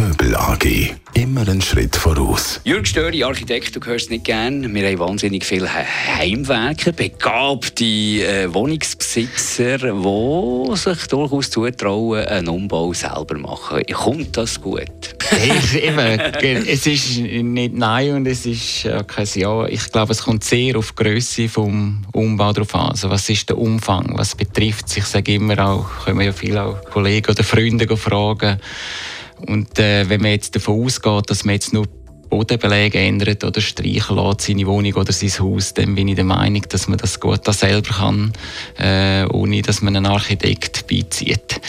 Göbel AG. Immer einen Schritt voraus. Jürg Störi, Architekt, du hörst nicht gern. Wir haben wahnsinnig viele Heimwerker, begabte äh, Wohnungsbesitzer, die sich durchaus zutrauen, einen Umbau selber machen. Kommt das gut? es ist nicht Nein und es ist kein Ja. Ich glaube, es kommt sehr auf die Größe des Umbaus drauf an. Also, was ist der Umfang? Was betrifft es? Ich sage immer auch, können ja viele auch Kollegen oder Freunde fragen, und äh, wenn man jetzt davon ausgeht, dass man jetzt nur Bodenbeläge ändert oder streichen lässt, seine Wohnung oder sein Haus, dann bin ich der Meinung, dass man das gut da selber kann, äh, ohne dass man einen Architekt beizieht.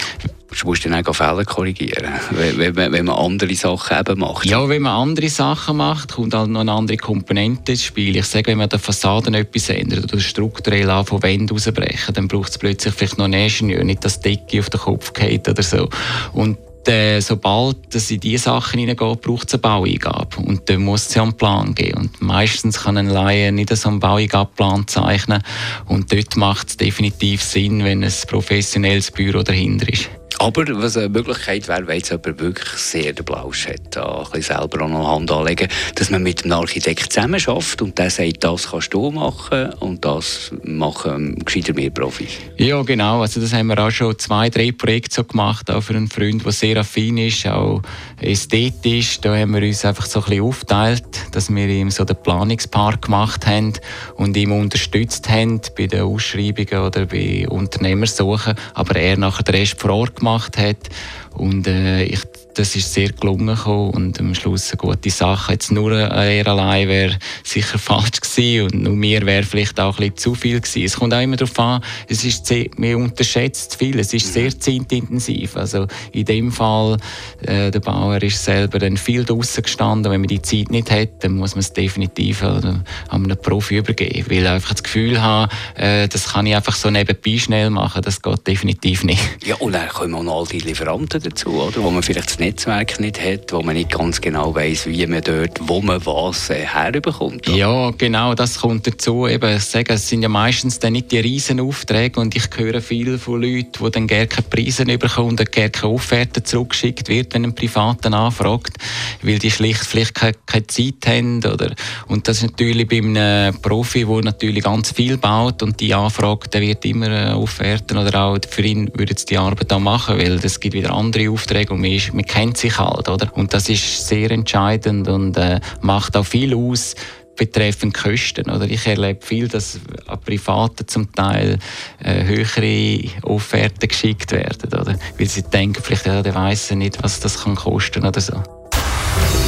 Du musst dann auch Fehler korrigieren, wenn, wenn, wenn, man andere Sachen eben macht. Ja, wenn man andere Sachen macht, kommt halt noch eine andere Komponente ins Spiel. Ich sage, wenn man an der Fassade etwas ändert oder strukturell an von Wänden rausbrechen, dann braucht es plötzlich vielleicht noch einen Ingenieur, nicht die Decke auf den Kopf geht oder so. Und äh, sobald es in diese Sachen hineingeht, braucht es eine Baueingabe. Und dann muss es ja einen Plan geben. Und meistens kann ein Laie nicht so einen Baueingabeplan zeichnen. Und dort macht es definitiv Sinn, wenn ein professionelles Büro dahinter ist. Aber was eine Möglichkeit wäre, wenn jetzt jemand wirklich sehr den Blausch hat, da ein bisschen selber auch noch Hand anlegen, dass man mit einem Architekt zusammen schafft und der sagt, das kannst du machen und das machen gescheiter mehr Profis. Ja, genau. Also das haben wir auch schon zwei, drei Projekte so gemacht, auch für einen Freund, der sehr affin ist, auch ästhetisch. Da haben wir uns einfach so ein bisschen aufgeteilt, dass wir ihm so den Planungspart gemacht haben und ihm unterstützt haben bei den Ausschreibungen oder bei Unternehmersuchen, aber er nachher den Rest vor Ort gemacht gemacht hat. Und äh, ich das ist sehr gelungen und am Schluss eine gute Sache. Jetzt nur er allein wäre sicher falsch gewesen und nur mir wäre vielleicht auch ein bisschen zu viel gewesen. Es kommt auch immer darauf an, es ist sehr, man unterschätzt viel, es ist sehr zeitintensiv. Also in dem Fall, äh, der Bauer ist selber dann viel draußen gestanden. Wenn man die Zeit nicht hat, dann muss man es definitiv an einen Profi übergeben, weil einfach das Gefühl habe, äh, das kann ich einfach so nebenbei schnell machen, das geht definitiv nicht. Ja, und dann auch noch all die Lieferanten dazu, oder? wo man vielleicht Netzwerk nicht hat, wo man nicht ganz genau weiß, wie man dort, wo man was äh, herbekommt. Ja, genau, das kommt dazu. Eben, sage, es sind ja meistens dann nicht die riesen Aufträge und ich höre viel von Leuten, die dann gerne keine Preise bekommen und gerne keine Offerten zurückgeschickt wird, wenn ein Privaten anfragt, weil die schlicht vielleicht keine, keine Zeit haben. Oder, und das ist natürlich bei einem Profi, der natürlich ganz viel baut und die anfragt, der wird immer äh, Offerten oder auch für ihn würde es die Arbeit auch machen, weil es gibt wieder andere Aufträge und man, ist, man kennt sich halt, oder? Und das ist sehr entscheidend und äh, macht auch viel aus betreffend Kosten. Oder ich erlebe viel, dass an Privaten zum Teil äh, höhere Offerten geschickt werden, oder? weil sie denken, vielleicht ja, der weiss nicht, was das kann kosten oder so.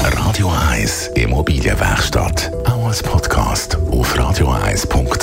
Radio 1 Immobilienwerkstatt, auch als Podcast auf radio1.ch